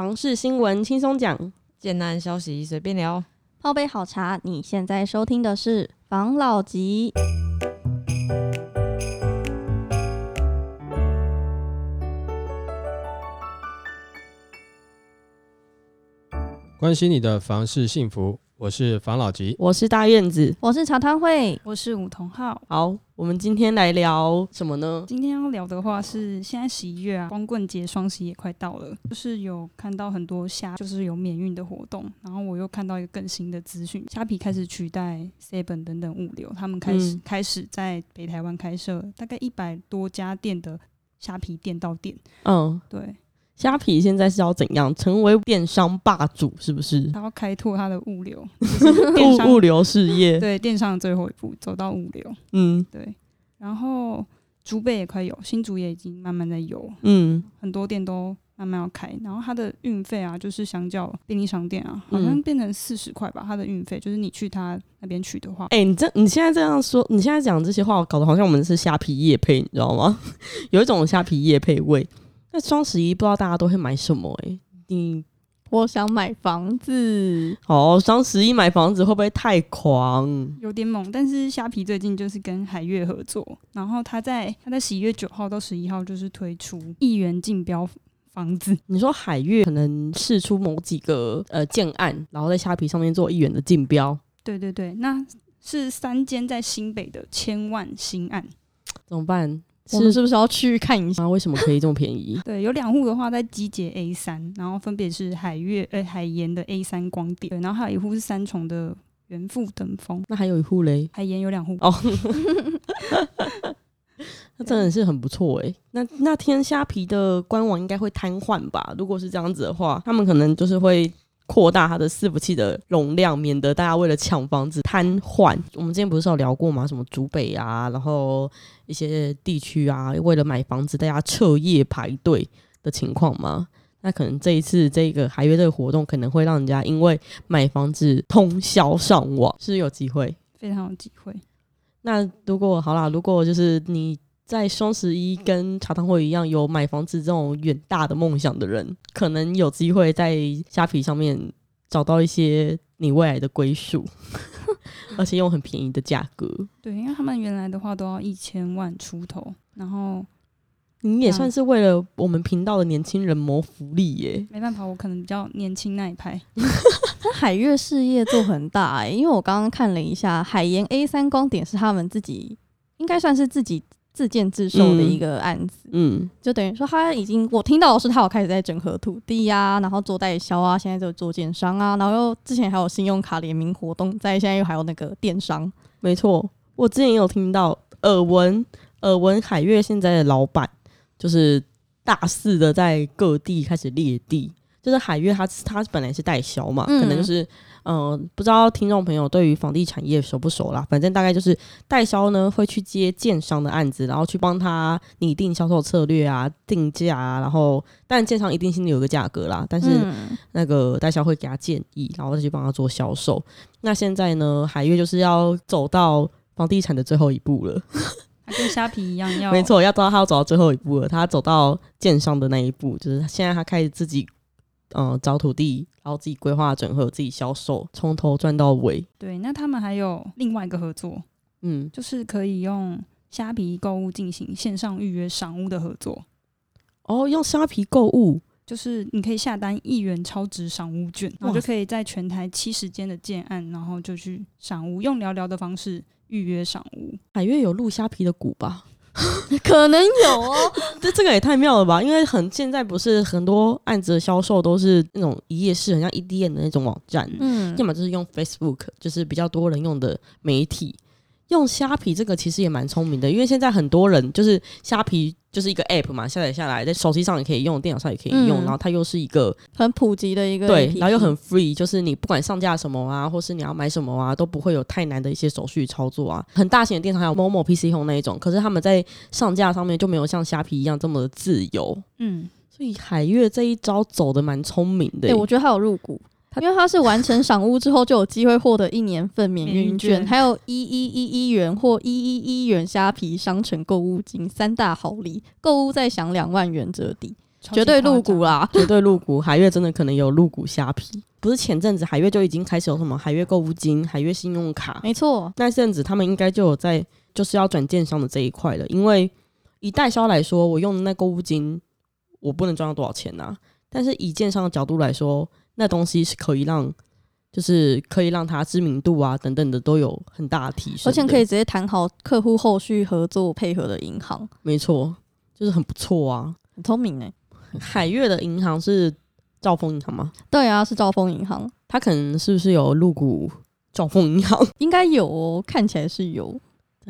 房事新闻轻松讲，贱男消息随便聊，泡杯好茶。你现在收听的是房老吉。关心你的房事幸福。我是房老吉，我是大院子，我是茶汤会，我是武同浩。好，我们今天来聊什么呢？今天要聊的话是，现在十一月啊，光棍节、双十一也快到了，就是有看到很多虾，就是有免运的活动。然后我又看到一个更新的资讯，虾皮开始取代 Seven 等等物流，他们开始、嗯、开始在北台湾开设大概一百多家店的虾皮店到店。嗯，对。虾皮现在是要怎样成为电商霸主？是不是？他要开拓他的物流，物物流事业。对，电商的最后一步走到物流。嗯，对。然后竹北也快有，新竹也已经慢慢在有。嗯，很多店都慢慢要开。然后它的运费啊，就是相较便利商店啊，好像变成四十块吧。它的运费就是你去它那边取的话，哎、欸，你这你现在这样说，你现在讲这些话，搞得好像我们是虾皮业配，你知道吗？有一种虾皮业配味。那双十一不知道大家都会买什么诶、欸？你我想买房子哦。双十一买房子会不会太狂？有点猛。但是虾皮最近就是跟海月合作，然后他在他在十一月九号到十一号就是推出一元竞标房子。你说海月可能试出某几个呃建案，然后在虾皮上面做一元的竞标？对对对，那是三间在新北的千万新案，怎么办？我们是不是要去看一下？为什么可以这么便宜？对，有两户的话在集结 A 三，然后分别是海月呃海盐的 A 三光点，对，然后还有一户是三重的元富登峰。那还有一户嘞？海盐有两户哦，那真的是很不错哎。那那天虾皮的官网应该会瘫痪吧？如果是这样子的话，他们可能就是会。扩大它的伺服器的容量，免得大家为了抢房子瘫痪。我们之前不是有聊过吗？什么竹北啊，然后一些地区啊，为了买房子大家彻夜排队的情况吗？那可能这一次这个海约这个活动，可能会让人家因为买房子通宵上网，是有机会，非常有机会。那如果好啦，如果就是你。在双十一跟茶汤会一样有买房子这种远大的梦想的人，可能有机会在虾皮上面找到一些你未来的归属，而且用很便宜的价格。对，因为他们原来的话都要一千万出头，然后你也算是为了我们频道的年轻人谋福利耶。没办法，我可能比较年轻那一派。他 海月事业做很大哎，因为我刚刚看了一下，海盐 A 三光点是他们自己，应该算是自己。自建自售的一个案子，嗯，嗯，就等于说他已经，我听到的是他有开始在整合土地呀、啊，然后做代销啊，现在就做建商啊，然后又之前还有信用卡联名活动，在现在又还有那个电商，没错，我之前也有听到耳闻，耳闻海悦现在的老板就是大肆的在各地开始列地，就是海悦他他本来是代销嘛，嗯、可能就是。嗯、呃，不知道听众朋友对于房地产业熟不熟啦？反正大概就是代销呢会去接建商的案子，然后去帮他拟定销售策略啊、定价啊，然后但建商一定心里有个价格啦，但是那个代销会给他建议，然后再去帮他做销售。那现在呢，海月就是要走到房地产的最后一步了，跟虾皮一样要，没错，要知道他要走到最后一步了，他走到建商的那一步，就是现在他开始自己。嗯，找土地，然后自己规划整合，自己销售，从头赚到尾。对，那他们还有另外一个合作，嗯，就是可以用虾皮购物进行线上预约赏屋的合作。哦，用虾皮购物，就是你可以下单一元超值赏屋券，然后就可以在全台七十间的建案，然后就去赏屋，用聊聊的方式预约赏屋。海月有录虾皮的股吧？可能有哦，这这个也太妙了吧！因为很现在不是很多案子的销售都是那种一页式，很像 EDM 的那种网站，嗯，要么就是用 Facebook，就是比较多人用的媒体。用虾皮这个其实也蛮聪明的，因为现在很多人就是虾皮就是一个 App 嘛，下载下来在手机上也可以用，电脑上也可以用，嗯、然后它又是一个很普及的一个对，然后又很 free，就是你不管上架什么啊，或是你要买什么啊，都不会有太难的一些手续操作啊。很大型的电商还有 Momo PC Home 那一种，可是他们在上架上面就没有像虾皮一样这么的自由。嗯，所以海月这一招走得蛮聪明的。对，我觉得他有入股。因为它是完成赏屋之后就有机会获得一年份免运券，还有一一一一元或一一一元虾皮商城购物金三大好礼，购物再享两万元折抵。绝对入股啦，绝对入股。海月真的可能有入股虾皮，不是前阵子海月就已经开始有什么海月购物金、海月信用卡，没错。那阵子他们应该就有在就是要转电商的这一块了，因为以代销来说，我用的那购物金我不能赚到多少钱呐、啊，但是以电商的角度来说，那东西是可以让。就是可以让他知名度啊等等的都有很大的提升，而且可以直接谈好客户后续合作配合的银行。没错，就是很不错啊，很聪明哎。海月的银行是兆丰银行吗？对啊，是兆丰银行。他可能是不是有入股兆丰银行？应该有哦，看起来是有。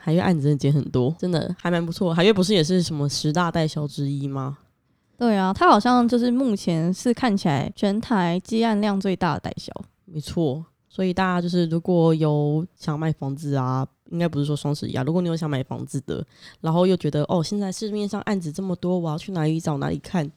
海月案子真的接很多，真的还蛮不错。海月不是也是什么十大代销之一吗？对啊，他好像就是目前是看起来全台积案量最大的代销。没错，所以大家就是如果有想买房子啊，应该不是说双十一啊，如果你有想买房子的，然后又觉得哦，现在市面上案子这么多，我要去哪里找哪里看？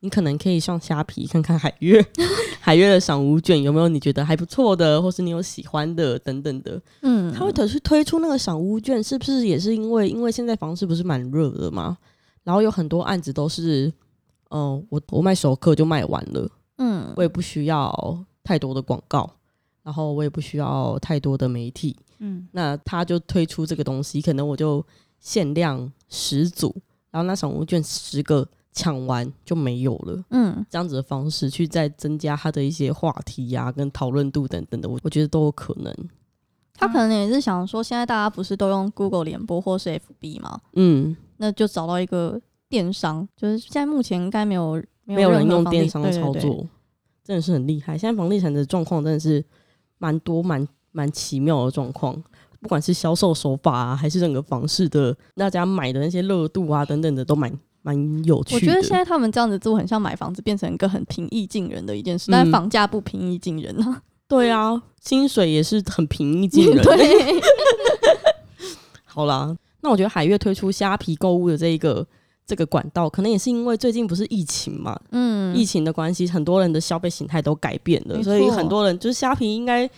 你可能可以上虾皮看看海月，海月的赏屋卷有没有你觉得还不错的，或是你有喜欢的等等的。嗯，他会推出推出那个赏屋卷，是不是也是因为因为现在房市不是蛮热的嘛？然后有很多案子都是，嗯、呃，我我卖熟客就卖完了，嗯，我也不需要。太多的广告，然后我也不需要太多的媒体，嗯，那他就推出这个东西，可能我就限量十组，然后那赏物券十个抢完就没有了，嗯，这样子的方式去再增加他的一些话题呀、啊、跟讨论度等等的，我我觉得都有可能。他可能也是想说，现在大家不是都用 Google 联播或是 FB 吗？嗯，那就找到一个电商，就是现在目前应该没有没有，人用电商的操作。真的是很厉害，现在房地产的状况真的是蛮多、蛮蛮奇妙的状况，不管是销售手法啊，还是整个房市的大家买的那些热度啊等等的，都蛮蛮有趣的。我觉得现在他们这样子做，很像买房子变成一个很平易近人的一件事，嗯、但房价不平易近人啊。对啊，薪水也是很平易近人。对，好啦，那我觉得海月推出虾皮购物的这一个。这个管道可能也是因为最近不是疫情嘛，嗯，疫情的关系，很多人的消费形态都改变了，所以很多人就是虾皮应该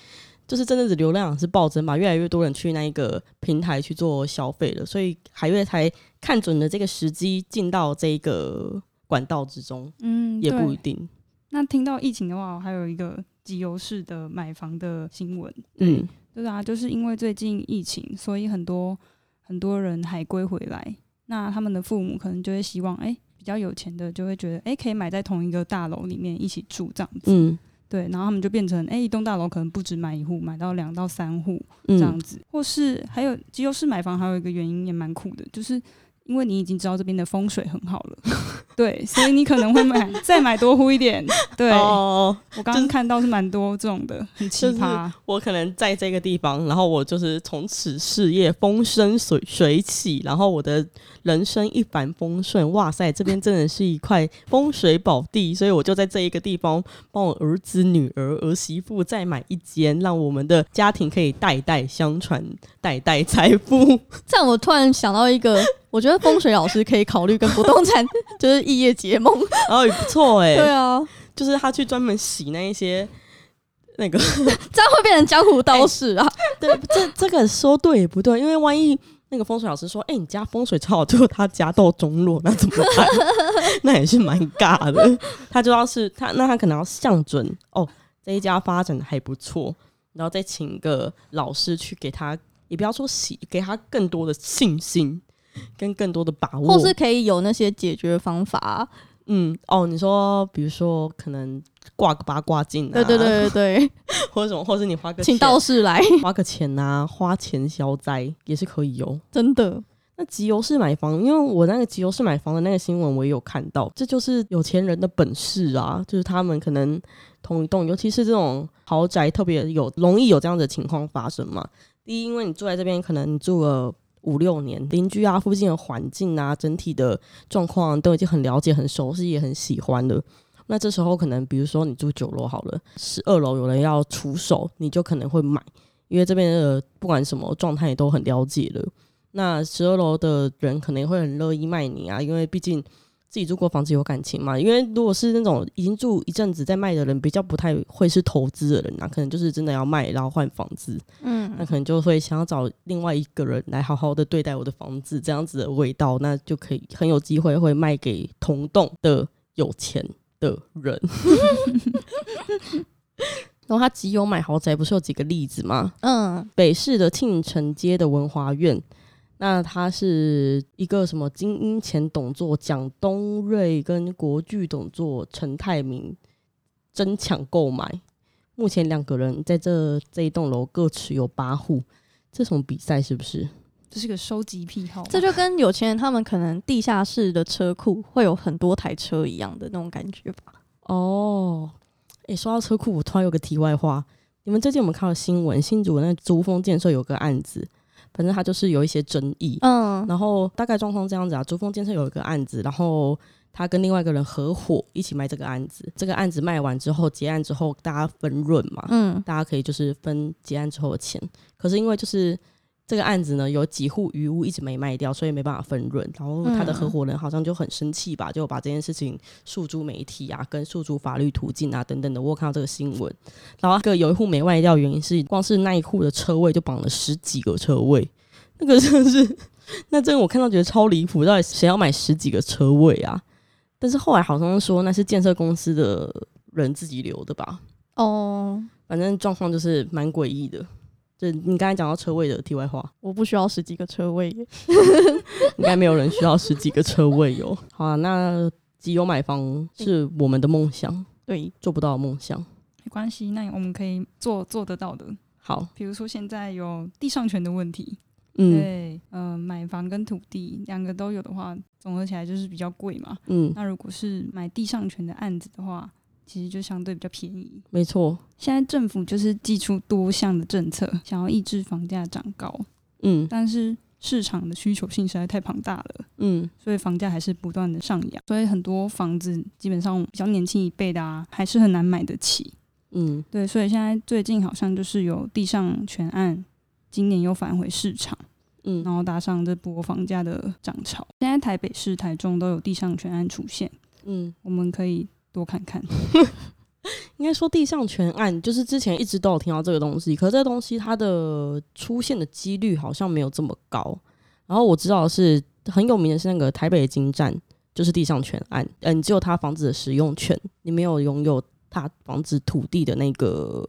就是真的是流量是暴增嘛，越来越多人去那一个平台去做消费了，所以海月才看准了这个时机进到这个管道之中，嗯，也不一定。那听到疫情的话，还有一个集邮式的买房的新闻，嗯，对啊，就是因为最近疫情，所以很多很多人海归回来。那他们的父母可能就会希望，哎、欸，比较有钱的就会觉得，哎、欸，可以买在同一个大楼里面一起住这样子，嗯，对，然后他们就变成，哎、欸，一栋大楼可能不止买一户，买到两到三户这样子，嗯、或是还有集邮式买房，还有一个原因也蛮酷的，就是。因为你已经知道这边的风水很好了，对，所以你可能会买 再买多户一点。对，哦、我刚刚看到是蛮多这种的，很奇葩。我可能在这个地方，然后我就是从此事业风生水水起，然后我的人生一帆风顺。哇塞，这边真的是一块风水宝地，所以我就在这一个地方帮我儿子、女儿、儿媳妇再买一间，让我们的家庭可以代代相传，代代财富。这样我突然想到一个。我觉得风水老师可以考虑跟不动产 就是异业结盟，然 后也不错哎。对啊，就是他去专门洗那一些那个，这样会变成江湖道士啊。对，这这个说对也不对，因为万一那个风水老师说，哎、欸，你家风水超好，最后他家道中落，那怎么办？那也是蛮尬的。他就要是他，那他可能要向准哦，这一家发展的还不错，然后再请个老师去给他，也不要说洗，给他更多的信心。跟更多的把握，或是可以有那些解决方法。嗯，哦，你说，比如说，可能挂个八卦镜啊，对对对对对，或者什么，或是你花个请道士来花个钱啊，花钱消灾也是可以哦。真的，那集邮式买房，因为我那个集邮式买房的那个新闻我也有看到，这就是有钱人的本事啊，就是他们可能同一栋，尤其是这种豪宅，特别有容易有这样的情况发生嘛。第一，因为你住在这边，可能你住了。五六年，邻居啊，附近的环境啊，整体的状况都已经很了解、很熟悉，也很喜欢了。那这时候可能，比如说你住九楼好了，十二楼有人要出手，你就可能会买，因为这边的不管什么状态都很了解了。那十二楼的人可能会很乐意卖你啊，因为毕竟。自己住过房子有感情嘛？因为如果是那种已经住一阵子在卖的人，比较不太会是投资的人啊，可能就是真的要卖然后换房子，嗯，那可能就会想要找另外一个人来好好的对待我的房子，这样子的味道，那就可以很有机会会卖给同栋的有钱的人。然后他集邮买豪宅，不是有几个例子吗？嗯，北市的庆城街的文华苑，那他是一个什么精英前董座蒋东瑞跟国巨董座陈泰明争抢购买，目前两个人在这这一栋楼各持有八户，这种比赛是不是？这是个收集癖好，这就跟有钱人他们可能地下室的车库会有很多台车一样的那种感觉吧？哦。诶，说到车库，我突然有个题外话。你们最近有没有看到新闻？新竹那珠峰建设有个案子，反正他就是有一些争议。嗯，然后大概状况这样子啊，珠峰建设有一个案子，然后他跟另外一个人合伙一起卖这个案子。这个案子卖完之后，结案之后大家分润嘛，嗯，大家可以就是分结案之后的钱。可是因为就是。这个案子呢，有几户余屋一直没卖掉，所以没办法分润。然后他的合伙人好像就很生气吧，就把这件事情诉诸媒体啊，跟诉诸法律途径啊等等的。我有看到这个新闻，然后这个有一户没卖掉，原因是光是那一户的车位就绑了十几个车位，那个真的是，那这个我看到觉得超离谱，到底谁要买十几个车位啊？但是后来好像说那是建设公司的人自己留的吧？哦，反正状况就是蛮诡异的。就你刚才讲到车位的题外话，我不需要十几个车位，应该没有人需要十几个车位哟。好啊，那集邮买房是我们的梦想，对，做不到的梦想，没关系，那我们可以做做得到的。好，比如说现在有地上权的问题，嗯，对，嗯、呃，买房跟土地两个都有的话，总合起来就是比较贵嘛，嗯，那如果是买地上权的案子的话。其实就相对比较便宜，没错。现在政府就是祭出多项的政策，想要抑制房价涨高，嗯，但是市场的需求性实在太庞大了，嗯，所以房价还是不断的上扬，所以很多房子基本上比较年轻一辈的啊，还是很难买得起，嗯，对，所以现在最近好像就是有地上权案，今年又返回市场，嗯，然后搭上这波房价的涨潮。现在台北市、台中都有地上权案出现，嗯，我们可以。多看看，应该说地上权案就是之前一直都有听到这个东西，可是这东西它的出现的几率好像没有这么高。然后我知道的是很有名的是那个台北金站，就是地上权案，嗯，只有他房子的使用权，你没有拥有他房子土地的那个。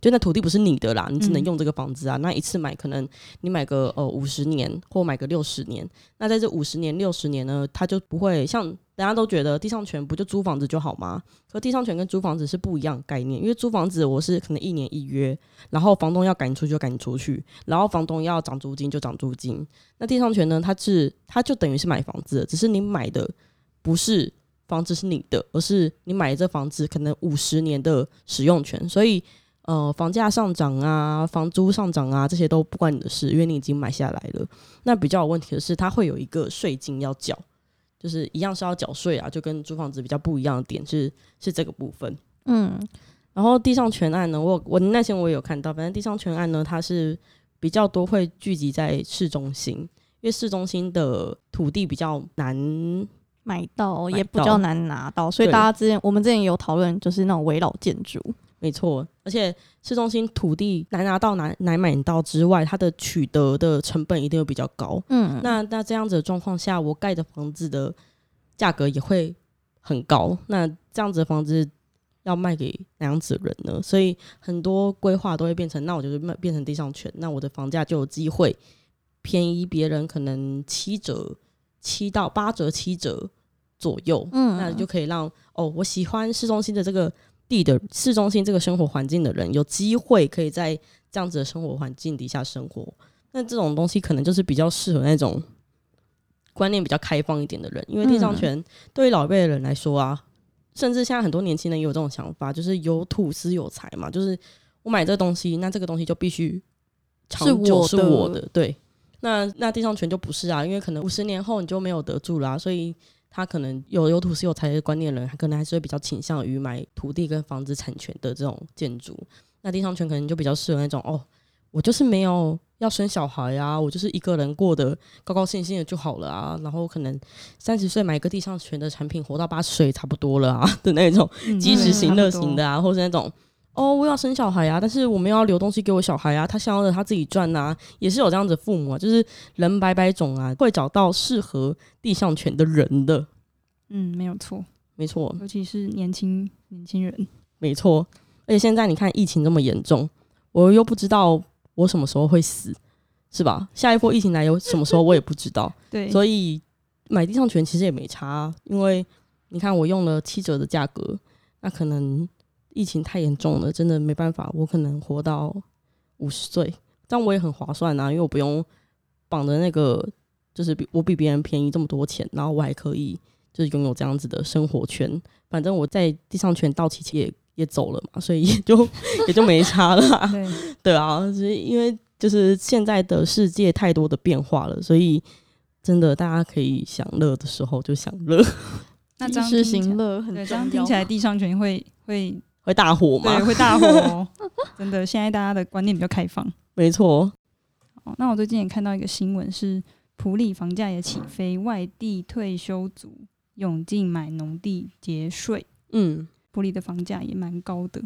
就那土地不是你的啦，你只能用这个房子啊。嗯、那一次买，可能你买个呃五十年，或买个六十年。那在这五十年、六十年呢，它就不会像大家都觉得地上权不就租房子就好吗？可地上权跟租房子是不一样的概念，因为租房子我是可能一年一约，然后房东要赶你出去就赶你出去，然后房东要涨租金就涨租金。那地上权呢，它是它就等于是买房子，只是你买的不是房子是你的，而是你买的这房子可能五十年的使用权，所以。呃，房价上涨啊，房租上涨啊，这些都不关你的事，因为你已经买下来了。那比较有问题的是，它会有一个税金要缴，就是一样是要缴税啊，就跟租房子比较不一样的点是是这个部分。嗯，然后地上全案呢，我我那天我也有看到，反正地上全案呢，它是比较多会聚集在市中心，因为市中心的土地比较难买到，也比较难拿到，所以大家之前我们之前有讨论，就是那种围老建筑。没错，而且市中心土地难拿到难难买到之外，它的取得的成本一定会比较高。嗯，那那这样子的状况下，我盖的房子的价格也会很高。那这样子的房子要卖给哪样子的人呢？所以很多规划都会变成，那我就是卖变成地上权，那我的房价就有机会便宜别人可能七折、七到八折、七折左右。嗯，那就可以让哦，我喜欢市中心的这个。地的市中心这个生活环境的人，有机会可以在这样子的生活环境底下生活。那这种东西可能就是比较适合那种观念比较开放一点的人，因为地上权对于老一辈的人来说啊，甚至现在很多年轻人也有这种想法，就是有土斯有财嘛，就是我买这个东西，那这个东西就必须长久是我的。对，那那地上权就不是啊，因为可能五十年后你就没有得住啦，啊，所以。他可能有有土是有财的观念的人，他可能还是会比较倾向于买土地跟房子产权的这种建筑。那地上权可能就比较适合那种哦，我就是没有要生小孩啊，我就是一个人过得高高兴兴的就好了啊。然后可能三十岁买一个地上权的产品，活到八十岁差不多了啊 的那种及时行乐型的啊，或是那种。哦，我要生小孩啊，但是我们要留东西给我小孩啊，他想要的他自己赚呐、啊，也是有这样子父母啊，就是人百百种啊，会找到适合地上权的人的。嗯，没有错。没错，尤其是年轻年轻人。没错。而且现在你看疫情这么严重，我又不知道我什么时候会死，是吧？下一波疫情来有什么时候我也不知道。对，所以买地上权其实也没差，因为你看我用了七折的价格，那可能疫情太严重了，真的没办法，我可能活到五十岁，这样我也很划算啊，因为我不用绑着那个。就是比我比别人便宜这么多钱，然后我还可以就是拥有这样子的生活圈。反正我在地上权到期期也也走了嘛，所以 也就也就没差了。对对啊，所以因为就是现在的世界太多的变化了，所以真的大家可以享乐的时候就享乐。那这样及时行乐很重要。对，这样听起来地上权会会会大火吗？对，会大火哦。真的，现在大家的观念比较开放。没错。哦，那我最近也看到一个新闻是。普里房价也起飞，外地退休族涌进买农地节税。嗯，普里的房价也蛮高的。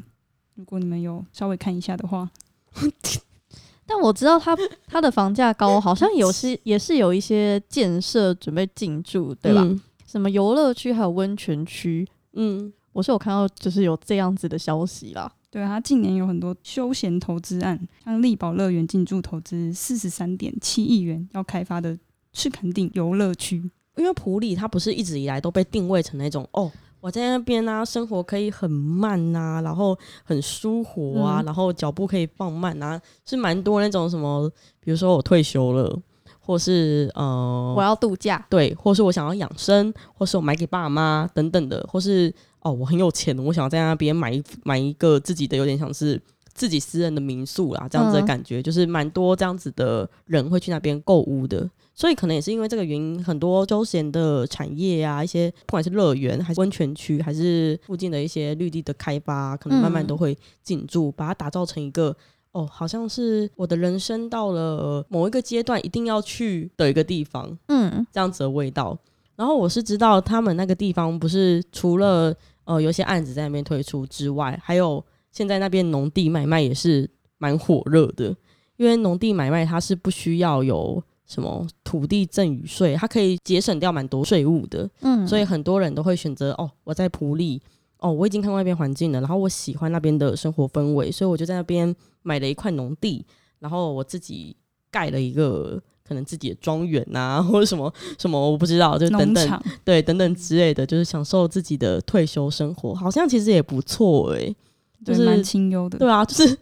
如果你们有稍微看一下的话，但我知道它它的房价高，好像有 些也是有一些建设准备进驻，对吧？嗯、什么游乐区还有温泉区。嗯，我是有看到就是有这样子的消息啦。对，他近年有很多休闲投资案，像力宝乐园进驻投资四十三点七亿元要开发的赤崁顶游乐区。因为普里它不是一直以来都被定位成那种哦，我在那边啊，生活可以很慢呐、啊，然后很舒服啊，嗯、然后脚步可以放慢啊，是蛮多那种什么，比如说我退休了，或是呃我要度假，对，或是我想要养生，或是我买给爸妈等等的，或是。哦，我很有钱，我想要在那边买一买一个自己的，有点像是自己私人的民宿啦，这样子的感觉，嗯、就是蛮多这样子的人会去那边购物的，所以可能也是因为这个原因，很多休闲的产业啊，一些不管是乐园还是温泉区，还是附近的一些绿地的开发，可能慢慢都会进驻，嗯、把它打造成一个哦，好像是我的人生到了某一个阶段一定要去的一个地方，嗯，这样子的味道。然后我是知道他们那个地方不是除了呃，有些案子在那边推出之外，还有现在那边农地买卖也是蛮火热的。因为农地买卖它是不需要有什么土地赠与税，它可以节省掉蛮多税务的。嗯，所以很多人都会选择哦，我在普利哦，我已经看过那边环境了，然后我喜欢那边的生活氛围，所以我就在那边买了一块农地，然后我自己盖了一个。可能自己的庄园啊，或者什么什么，我不知道，就等等，对，等等之类的，就是享受自己的退休生活，好像其实也不错诶、欸，就是蛮清幽的。对啊，就是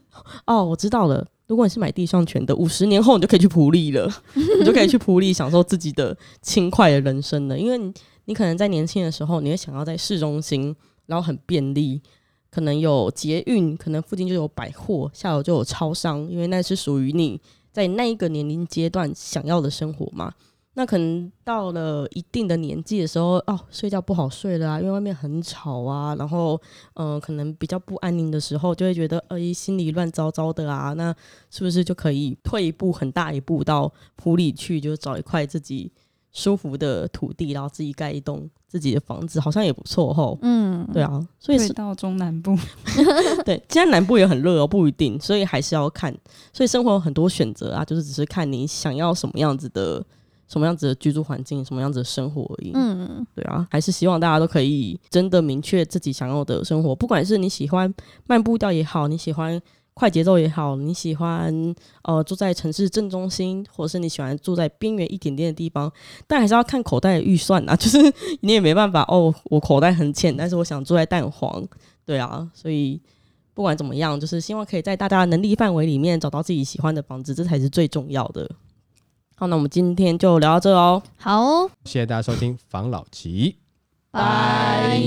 哦，我知道了。如果你是买地上权的，五十年后你就可以去普利了，你就可以去普利享受自己的轻快的人生了。因为你，你可能在年轻的时候，你会想要在市中心，然后很便利，可能有捷运，可能附近就有百货，下楼就有超商，因为那是属于你。在那一个年龄阶段想要的生活嘛，那可能到了一定的年纪的时候，哦，睡觉不好睡了啊，因为外面很吵啊，然后，嗯、可能比较不安宁的时候，就会觉得，哎，心里乱糟糟的啊，那是不是就可以退一步，很大一步到埔里去，就找一块自己舒服的土地，然后自己盖一栋自己的房子，好像也不错吼。嗯，对啊，所以是到中南部，对，现在南部也很热哦，不一定，所以还是要看。所以生活有很多选择啊，就是只是看你想要什么样子的，什么样子的居住环境，什么样子的生活而已。嗯，对啊，还是希望大家都可以真的明确自己想要的生活，不管是你喜欢漫步调也好，你喜欢。快节奏也好，你喜欢呃住在城市正中心，或者是你喜欢住在边缘一点点的地方，但还是要看口袋的预算啊。就是你也没办法哦，我口袋很浅，但是我想住在蛋黄，对啊。所以不管怎么样，就是希望可以在大家的能力范围里面找到自己喜欢的房子，这才是最重要的。好，那我们今天就聊到这哦。好，谢谢大家收听房老吉，拜。